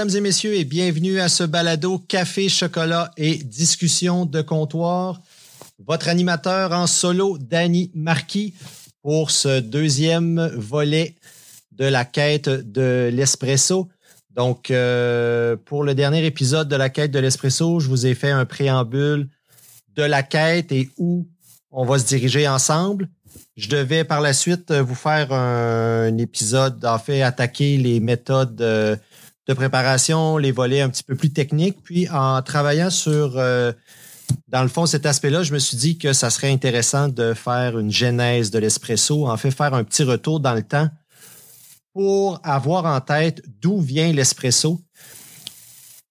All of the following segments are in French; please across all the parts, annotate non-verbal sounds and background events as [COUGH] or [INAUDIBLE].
Mesdames et messieurs, et bienvenue à ce balado Café, chocolat et discussion de comptoir. Votre animateur en solo, Danny Marquis, pour ce deuxième volet de la quête de l'espresso. Donc, euh, pour le dernier épisode de la quête de l'espresso, je vous ai fait un préambule de la quête et où on va se diriger ensemble. Je devais par la suite vous faire un, épisode, en fait, attaquer les méthodes de, préparation, les volets un petit peu plus techniques. Puis en travaillant sur, euh, dans le fond, cet aspect-là, je me suis dit que ça serait intéressant de faire une genèse de l'espresso, en fait, faire un petit retour dans le temps pour avoir en tête d'où vient l'espresso.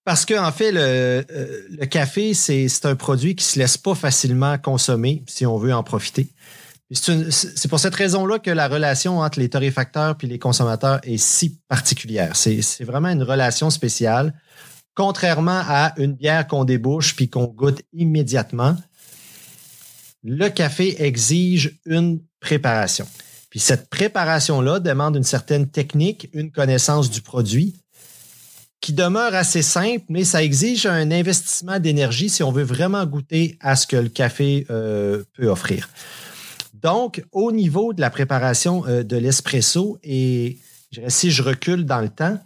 Parce qu'en en fait, le, euh, le café, c'est un produit qui ne se laisse pas facilement consommer si on veut en profiter. C'est pour cette raison-là que la relation entre les torréfacteurs et les consommateurs est si particulière. C'est vraiment une relation spéciale. Contrairement à une bière qu'on débouche puis qu'on goûte immédiatement, le café exige une préparation. Puis cette préparation-là demande une certaine technique, une connaissance du produit qui demeure assez simple, mais ça exige un investissement d'énergie si on veut vraiment goûter à ce que le café euh, peut offrir. Donc, au niveau de la préparation euh, de l'espresso, et si je recule dans le temps,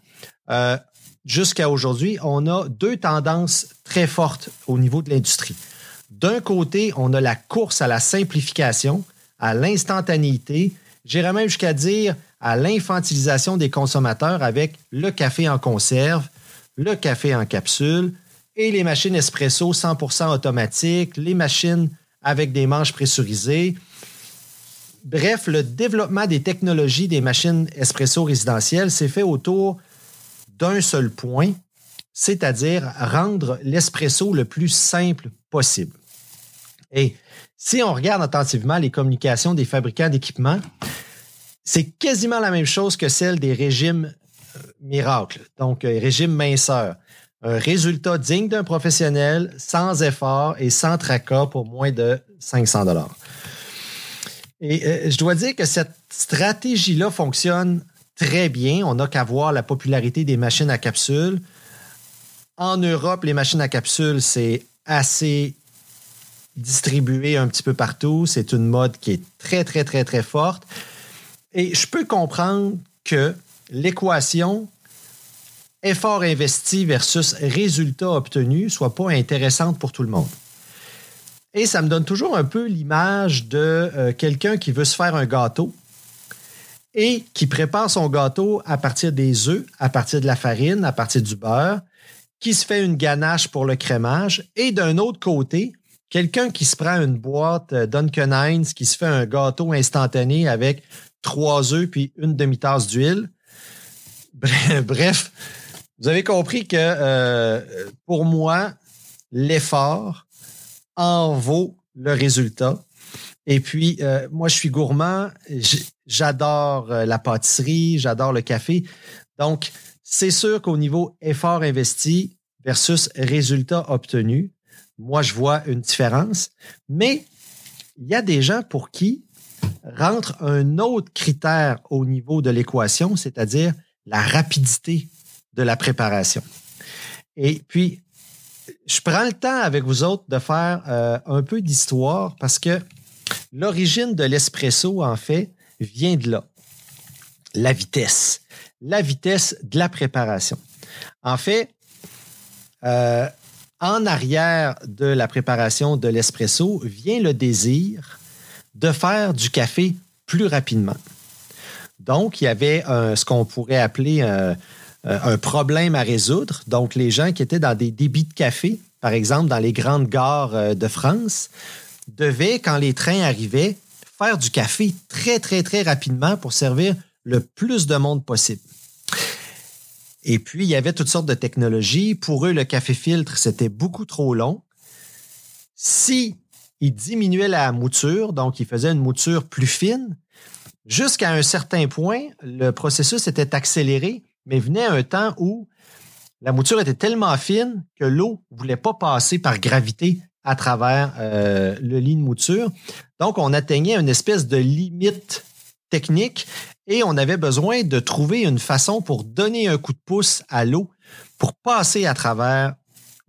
euh, jusqu'à aujourd'hui, on a deux tendances très fortes au niveau de l'industrie. D'un côté, on a la course à la simplification, à l'instantanéité, j'irais même jusqu'à dire à l'infantilisation des consommateurs avec le café en conserve, le café en capsule et les machines espresso 100% automatiques, les machines avec des manches pressurisées, Bref, le développement des technologies des machines espresso résidentielles s'est fait autour d'un seul point, c'est-à-dire rendre l'espresso le plus simple possible. Et si on regarde attentivement les communications des fabricants d'équipements, c'est quasiment la même chose que celle des régimes euh, miracles, donc euh, régime minceur. Un résultat digne d'un professionnel, sans effort et sans tracas pour moins de 500 dollars. Et euh, je dois dire que cette stratégie-là fonctionne très bien. On n'a qu'à voir la popularité des machines à capsule. En Europe, les machines à capsule, c'est assez distribué un petit peu partout. C'est une mode qui est très, très, très, très forte. Et je peux comprendre que l'équation effort investi versus résultat obtenu soit pas intéressante pour tout le monde. Et ça me donne toujours un peu l'image de euh, quelqu'un qui veut se faire un gâteau et qui prépare son gâteau à partir des œufs, à partir de la farine, à partir du beurre, qui se fait une ganache pour le crémage. Et d'un autre côté, quelqu'un qui se prend une boîte euh, Duncan Hines, qui se fait un gâteau instantané avec trois œufs puis une demi-tasse d'huile. [LAUGHS] Bref, vous avez compris que euh, pour moi, l'effort, en vaut le résultat. Et puis, euh, moi, je suis gourmand. J'adore euh, la pâtisserie, j'adore le café. Donc, c'est sûr qu'au niveau effort investi versus résultat obtenu, moi, je vois une différence. Mais il y a des gens pour qui rentre un autre critère au niveau de l'équation, c'est-à-dire la rapidité de la préparation. Et puis, je prends le temps avec vous autres de faire euh, un peu d'histoire parce que l'origine de l'espresso, en fait, vient de là. La vitesse. La vitesse de la préparation. En fait, euh, en arrière de la préparation de l'espresso vient le désir de faire du café plus rapidement. Donc, il y avait ce qu'on pourrait appeler un un problème à résoudre. Donc, les gens qui étaient dans des débits de café, par exemple dans les grandes gares euh, de France, devaient, quand les trains arrivaient, faire du café très, très, très rapidement pour servir le plus de monde possible. Et puis, il y avait toutes sortes de technologies. Pour eux, le café filtre, c'était beaucoup trop long. Si ils diminuaient la mouture, donc ils faisaient une mouture plus fine, jusqu'à un certain point, le processus était accéléré mais venait un temps où la mouture était tellement fine que l'eau ne voulait pas passer par gravité à travers euh, le lit de mouture. Donc, on atteignait une espèce de limite technique et on avait besoin de trouver une façon pour donner un coup de pouce à l'eau pour passer à travers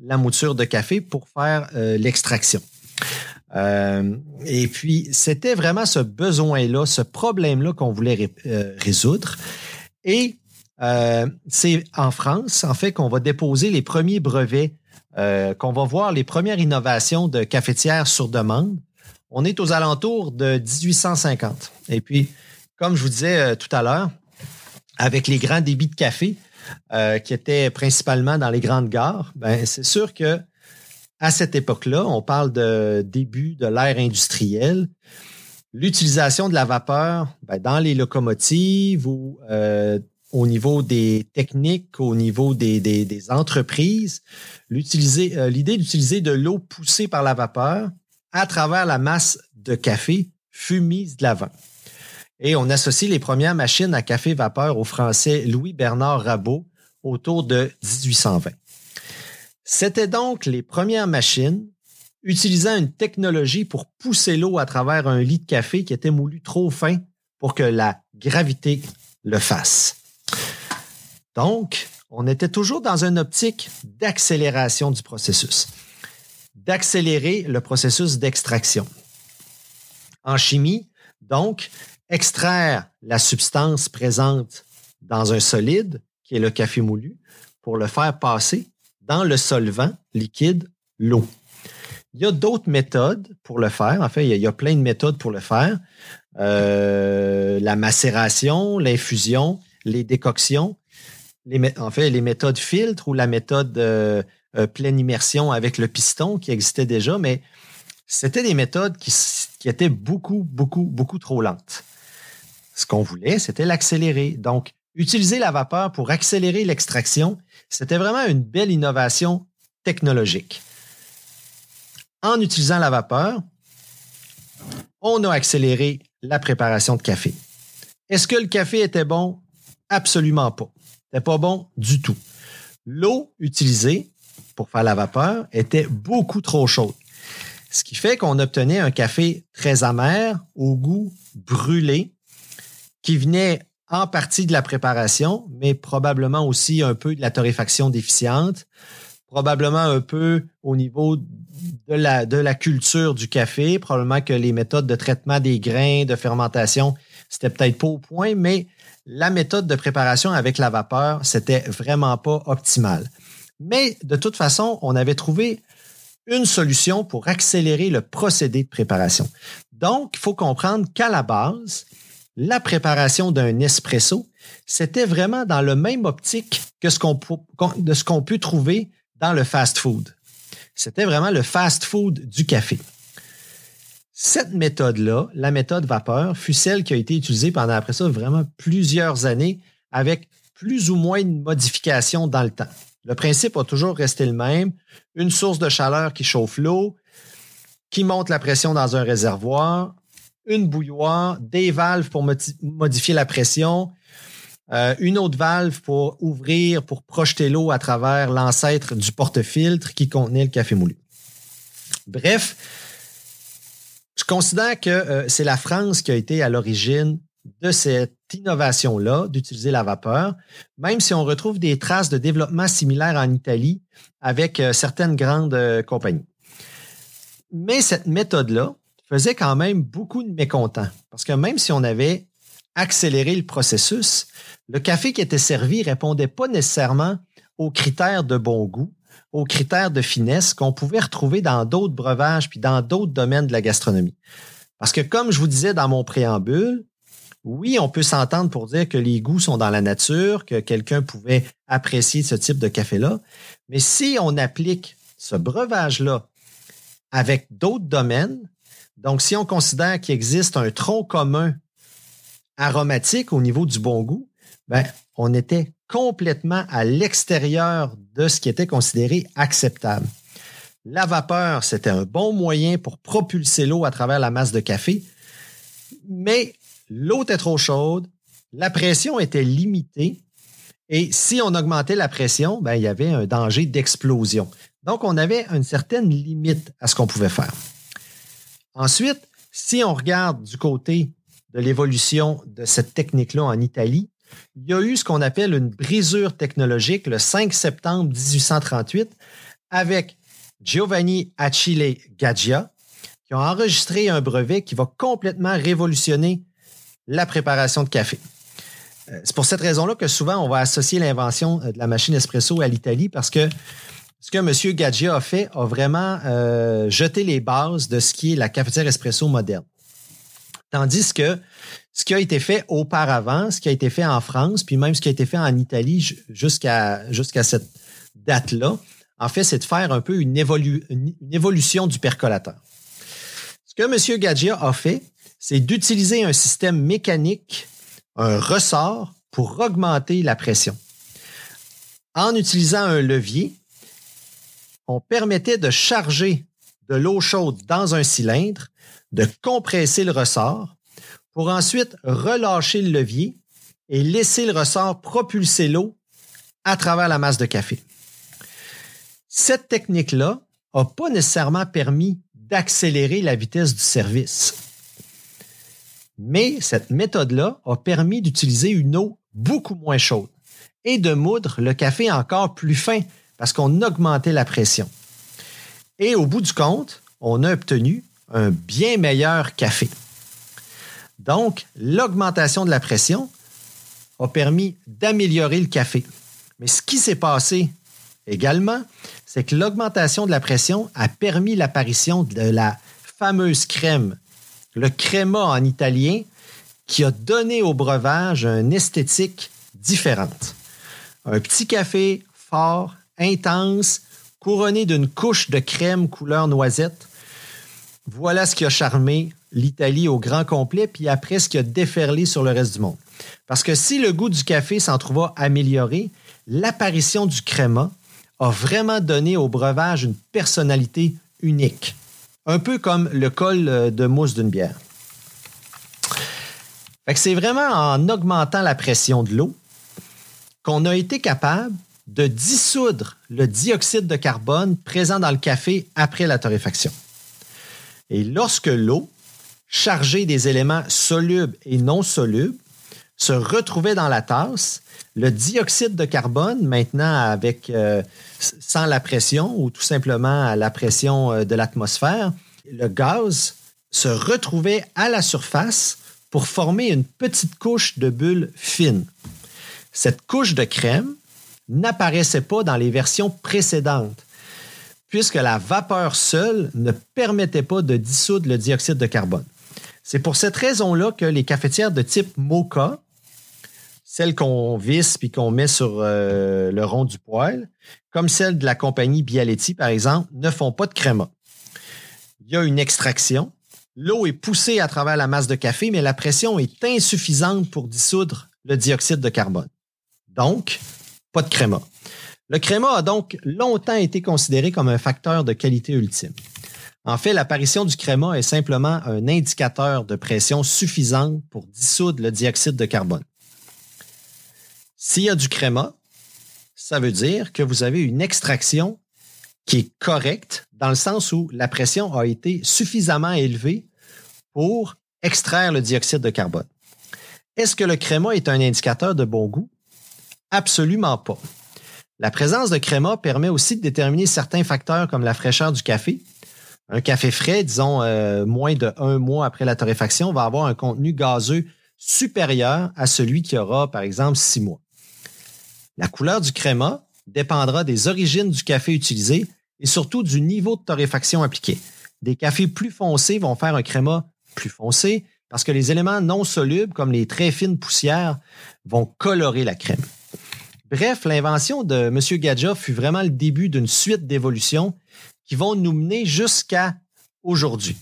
la mouture de café pour faire euh, l'extraction. Euh, et puis, c'était vraiment ce besoin-là, ce problème-là qu'on voulait résoudre. Et c'est en France, en fait, qu'on va déposer les premiers brevets, qu'on va voir les premières innovations de cafetières sur demande. On est aux alentours de 1850. Et puis, comme je vous disais tout à l'heure, avec les grands débits de café, euh, qui étaient principalement dans les grandes gares, ben, c'est sûr que à cette époque-là, on parle de début de l'ère industrielle. L'utilisation de la vapeur ben, dans les locomotives ou euh, au niveau des techniques, au niveau des, entreprises, euh, l'idée d'utiliser de l'eau poussée par la vapeur à travers la masse de café fut mise de l'avant. Et on associe les premières machines à café vapeur au français Louis-Bernard Rabot autour de 1820. C'était donc les premières machines utilisant une technologie pour pousser l'eau à travers un lit de café qui était moulu trop fin pour que la gravité le fasse. Donc, on était toujours dans une optique d'accélération du processus, d'accélérer le processus d'extraction. En chimie, donc, extraire la substance présente dans un solide, qui est le café moulu, pour le faire passer dans le solvant liquide, l'eau. Il y a d'autres méthodes pour le faire. En fait, il y a, plein de méthodes pour le faire. Euh, la macération, l'infusion, les décoctions, les, en fait, les méthodes filtre ou la méthode euh, euh, pleine immersion avec le piston qui existait déjà, mais c'était des méthodes qui, qui étaient beaucoup, beaucoup, beaucoup trop lentes. Ce qu'on voulait, c'était l'accélérer. Donc, utiliser la vapeur pour accélérer l'extraction, c'était vraiment une belle innovation technologique. En utilisant la vapeur, on a accéléré la préparation de café. Est-ce que le café était bon? Absolument pas. C'était pas bon du tout. L'eau utilisée pour faire la vapeur était beaucoup trop chaude. Ce qui fait qu'on obtenait un café très amer, au goût brûlé, qui venait en partie de la préparation, mais probablement aussi un peu de la torréfaction déficiente, probablement un peu au niveau de la, de la culture du café, probablement que les méthodes de traitement des grains, de fermentation, c'était peut-être pas au point, mais la méthode de préparation avec la vapeur, c'était vraiment pas optimal. Mais de toute façon, on avait trouvé une solution pour accélérer le procédé de préparation. Donc, il faut comprendre qu'à la base, la préparation d'un espresso, c'était vraiment dans le même optique que ce qu'on, de ce qu'on peut trouver dans le fast food. C'était vraiment le fast food du café. Cette méthode-là, la méthode vapeur, fut celle qui a été utilisée pendant après ça vraiment plusieurs années avec plus ou moins de modifications dans le temps. Le principe a toujours resté le même. Une source de chaleur qui chauffe l'eau, qui monte la pression dans un réservoir, une bouilloire, des valves pour modifier la pression, euh, une autre valve pour ouvrir, pour projeter l'eau à travers l'ancêtre du porte-filtre qui contenait le café moulu. Bref, je considère que euh, c'est la France qui a été à l'origine de cette innovation-là d'utiliser la vapeur, même si on retrouve des traces de développement similaires en Italie avec euh, certaines grandes compagnies. Mais cette méthode-là, faisait quand même beaucoup de mécontents. Parce que même si on avait accéléré le processus, le café qui était servi ne répondait pas nécessairement aux critères de bon goût, aux critères de finesse qu'on pouvait retrouver dans d'autres breuvages puis dans d'autres domaines de la gastronomie. Parce que comme je vous disais dans mon préambule, oui, on peut s'entendre pour dire que les goûts sont dans la nature, que quelqu'un pouvait apprécier ce type de café-là, mais si on applique ce breuvage-là avec d'autres domaines, donc, si on considère qu'il existe un tronc commun aromatique au niveau du bon goût, ben, on était complètement à l'extérieur de ce qui était considéré acceptable. La vapeur, c'était un bon moyen pour propulser l'eau à travers la masse de café, mais l'eau était trop chaude, la pression était limitée, et si on augmentait la pression, ben, il y avait un danger d'explosion. Donc, on avait une certaine limite à ce qu'on pouvait faire. Ensuite, si on regarde du côté de l'évolution de cette technique-là en Italie, il y a eu ce qu'on appelle une brisure technologique le 5 septembre 1838 avec Giovanni Achille Gaggia, qui ont enregistré un brevet qui va complètement révolutionner la préparation de café. Euh, c'est pour cette raison-là que souvent on va associer l'invention euh, de la machine espresso à l'Italie parce que ce que M. Gaggia a fait a vraiment euh, jeté les bases de ce qui est la cafetière espresso moderne. Tandis que ce qui a été fait auparavant, ce qui a été fait en France, puis même ce qui a été fait en Italie jusqu'à cette date-là, en fait, c'est de faire un peu une, une, évolution du percolateur. Ce que M. Gaggia a fait, c'est d'utiliser un système mécanique, un ressort, pour augmenter la pression. En utilisant un levier, on permettait de charger de l'eau chaude dans un cylindre, de compresser le ressort, pour ensuite relâcher le levier et laisser le ressort propulser l'eau à travers la masse de café. Cette technique-là n'a pas nécessairement permis d'accélérer la vitesse du service. Mais cette méthode-là a permis d'utiliser une eau beaucoup moins chaude et de moudre le café encore plus fin parce qu'on augmentait la pression. Et au bout du compte, on a obtenu un bien meilleur café. Donc, l'augmentation de la pression a permis d'améliorer le café. Mais ce qui s'est passé également, c'est que l'augmentation de la pression a permis l'apparition de la fameuse crème, le créma en italien, qui a donné au breuvage une esthétique différente. Un petit café fort, intense, couronné d'une couche de crème couleur noisette. Voilà ce qui a charmé l'Italie au grand complet, puis après ce qui a déferlé sur le reste du monde. Parce que si le goût du café s'en trouva amélioré, l'apparition du créma a vraiment donné au breuvage une personnalité unique, un peu comme le col euh, de mousse d'une bière. c'est vraiment en augmentant la pression de l'eau qu'on a été capable de dissoudre le dioxyde de carbone présent dans le café après la torréfaction. Et lorsque l'eau, chargée des éléments solubles et non solubles, se retrouvait dans la tasse, le dioxyde de carbone, maintenant euh, sans la pression ou tout simplement à la pression euh, de l'atmosphère, le gaz se retrouvait à la surface pour former une petite couche de bulles fines. Cette couche de crème n'apparaissait pas dans les versions précédentes, puisque la vapeur seule ne permettait pas de dissoudre le dioxyde de carbone. C'est pour cette raison-là que les cafetières de type Mocha celle qu'on visse puis qu'on met sur euh, le rond du poêle, comme celle de la compagnie Bialetti, par exemple, ne font pas de créma. Il y a une extraction. L'eau est poussée à travers la masse de café, mais la pression est insuffisante pour dissoudre le dioxyde de carbone. Donc, pas de créma. Le créma a donc longtemps été considéré comme un facteur de qualité ultime. En fait, l'apparition du créma est simplement un indicateur de pression suffisante pour dissoudre le dioxyde de carbone. S'il y a du créma, ça veut dire que vous avez une extraction qui est correcte dans le sens où la pression a été suffisamment élevée pour extraire le dioxyde de carbone. Est-ce que le créma est un indicateur de bon goût? Absolument pas. La présence de créma permet aussi de déterminer certains facteurs comme la fraîcheur du café. Un café frais, disons euh, moins de un mois après la torréfaction, va avoir un contenu gazeux supérieur à celui qui aura, par exemple, six mois. La couleur du créma dépendra des origines du café utilisé et surtout du niveau de torréfaction appliqué. Des cafés plus foncés vont faire un créma plus foncé parce que les éléments non solubles, comme les très fines poussières, vont colorer la crème. Bref, l'invention de M. Gadja fut vraiment le début d'une suite d'évolutions qui vont nous mener jusqu'à aujourd'hui.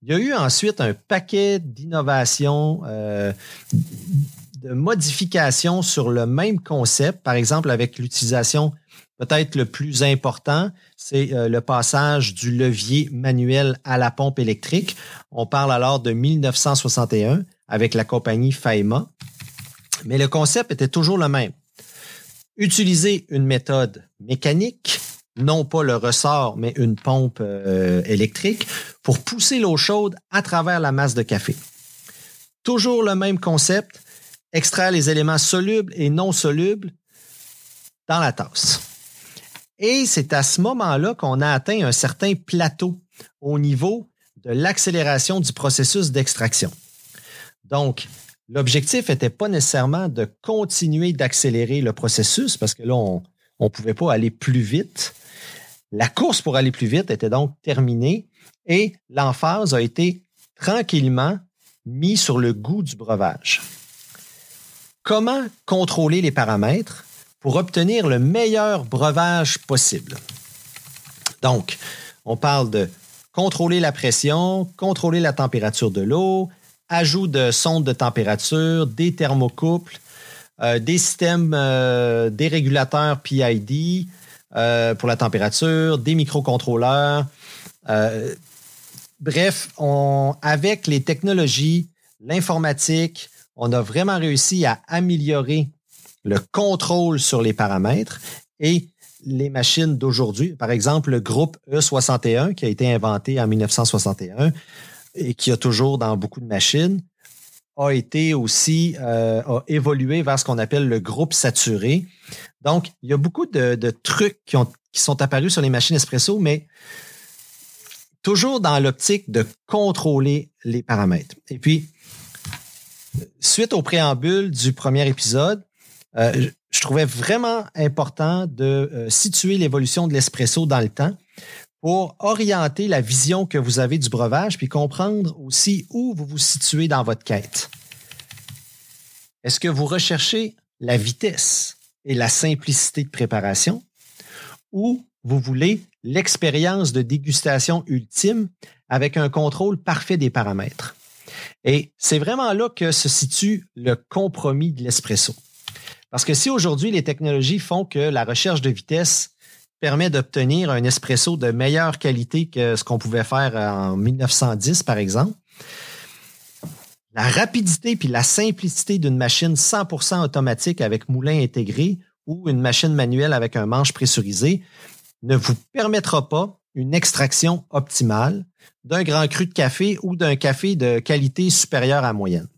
Il y a eu ensuite un paquet d'innovations, euh, de modifications sur le même concept, par exemple avec l'utilisation peut-être le plus important, c'est euh, le passage du levier manuel à la pompe électrique. On parle alors de 1961 avec la compagnie Faima. Mais le concept était toujours le même. Utiliser une méthode mécanique, non pas le ressort, mais une pompe euh, électrique, pour pousser l'eau chaude à travers la masse de café. Toujours le même concept, extraire les éléments solubles et non solubles dans la tasse. Et c'est à ce moment-là qu'on a atteint un certain plateau au niveau de l'accélération du processus d'extraction. Donc, l'objectif n'était pas nécessairement de continuer d'accélérer le processus parce que là, on ne pouvait pas aller plus vite. La course pour aller plus vite était donc terminée et l'emphase a été tranquillement mis sur le goût du breuvage. Comment contrôler les paramètres pour obtenir le meilleur breuvage possible? Donc, on parle de contrôler la pression, contrôler la température de l'eau, ajout de sondes de température, des thermocouples, euh, des systèmes, euh, des régulateurs PID euh, pour la température, des microcontrôleurs. bref, avec les technologies, l'informatique, on a vraiment réussi à améliorer le contrôle sur les paramètres et les machines d'aujourd'hui, par exemple le groupe E61 qui a été inventé en 1961 et qui a toujours dans beaucoup de machines, a été aussi, euh, a évolué vers ce qu'on appelle le groupe saturé. Donc, il y a beaucoup de, trucs qui, ont, qui sont apparus sur les machines espresso, mais toujours dans l'optique de contrôler les paramètres. Et puis, suite au préambule du premier épisode, euh, je trouvais vraiment important de euh, situer l'évolution de l'espresso dans le temps pour orienter la vision que vous avez du breuvage, puis comprendre aussi où vous vous situez dans votre quête. Est-ce que vous recherchez la vitesse et la simplicité de préparation ou vous voulez l'expérience de dégustation ultime avec un contrôle parfait des paramètres? Et c'est vraiment là que se situe le compromis de l'espresso. Parce que si aujourd'hui les technologies font que la recherche de vitesse permet d'obtenir un espresso de meilleure qualité que ce qu'on pouvait faire en 1910, par exemple, la rapidité puis la simplicité d'une machine 100% automatique avec moulin intégré ou une machine manuelle avec un manche pressurisé ne vous permettra pas une extraction optimale d'un grand cru de café ou d'un café de qualité supérieure à moyenne.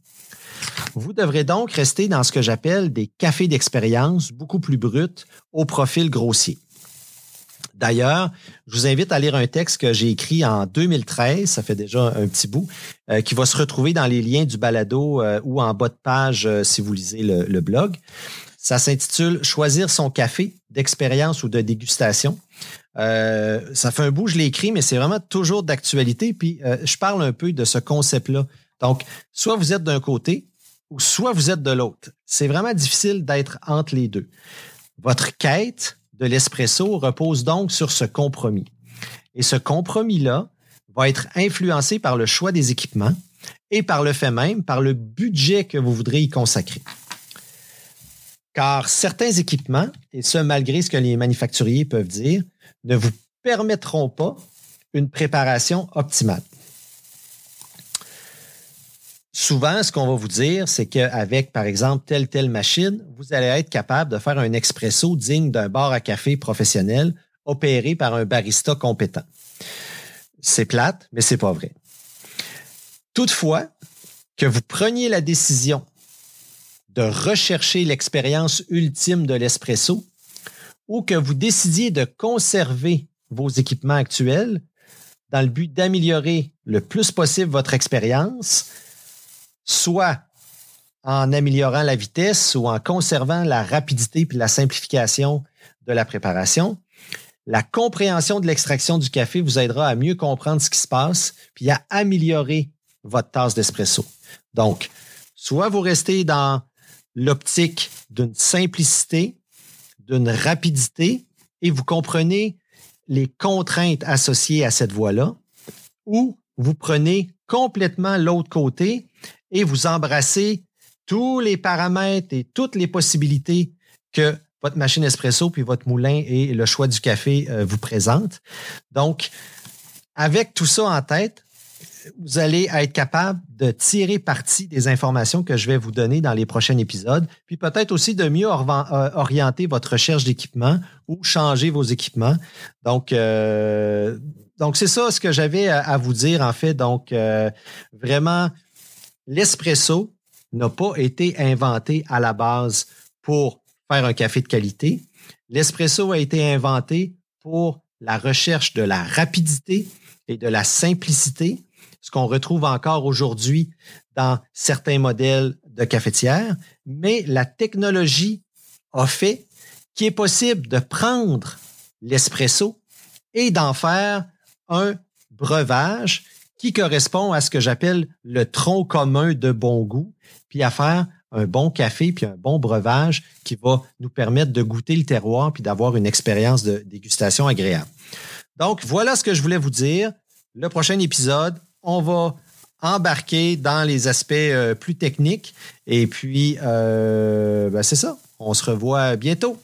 Vous devrez donc rester dans ce que j'appelle des cafés d'expérience beaucoup plus bruts au profil grossier. D'ailleurs, je vous invite à lire un texte que j'ai écrit en 2013, ça fait déjà un petit bout, euh, qui va se retrouver dans les liens du balado euh, ou en bas de page euh, si vous lisez le, blog. Ça s'intitule Choisir son café d'expérience ou de dégustation. ça fait un bout, je l'ai écrit, mais c'est vraiment toujours d'actualité. Puis je parle un peu de ce concept-là. Donc, soit vous êtes d'un côté, ou soit vous êtes de l'autre. C'est vraiment difficile d'être entre les deux. Votre quête de l'espresso repose donc sur ce compromis. Et ce compromis-là va être influencé par le choix des équipements et par le fait même, par le budget que vous voudrez y consacrer. Car certains équipements, et ce malgré ce que les manufacturiers peuvent dire, ne vous permettront pas une préparation optimale. Souvent, ce qu'on va vous dire, c'est qu'avec, par exemple, telle, telle machine, vous allez être capable de faire un expresso digne d'un bar à café professionnel opéré par un barista compétent. C'est plate, mais c'est pas vrai. Toutefois, que vous preniez la décision de rechercher l'expérience ultime de l'espresso ou que vous décidiez de conserver vos équipements actuels dans le but d'améliorer le plus possible votre expérience, soit en améliorant la vitesse ou en conservant la rapidité puis la simplification de la préparation. La compréhension de l'extraction du café vous aidera à mieux comprendre ce qui se passe puis à améliorer votre tasse d'espresso. Donc, soit vous restez dans l'optique d'une simplicité, d'une rapidité et vous comprenez les contraintes associées à cette voie-là, ou vous prenez complètement l'autre côté et vous embrassez tous les paramètres et toutes les possibilités que votre machine espresso puis votre moulin et le choix du café euh, vous présentent. Donc, avec tout ça en tête, vous allez être capable de tirer parti des informations que je vais vous donner dans les prochains épisodes, puis peut-être aussi de mieux euh, orienter votre recherche d'équipement ou changer vos équipements. Donc, euh, donc c'est ça ce que j'avais à, vous dire en fait. Donc, vraiment, l'espresso, n'a pas été inventé à la base pour faire un café de qualité. L'espresso a été inventé pour la recherche de la rapidité et de la simplicité, ce qu'on retrouve encore aujourd'hui dans certains modèles de cafetière, mais la technologie a fait qu'il est possible de prendre l'espresso et d'en faire un breuvage qui correspond à ce que j'appelle le tronc commun de bon goût, puis à faire un bon café puis un bon breuvage qui va nous permettre de goûter le terroir puis d'avoir une expérience de dégustation agréable. Donc, voilà ce que je voulais vous dire. Le prochain épisode, on va embarquer dans les aspects euh, plus techniques. Et puis, euh, ben, c'est ça. On se revoit bientôt.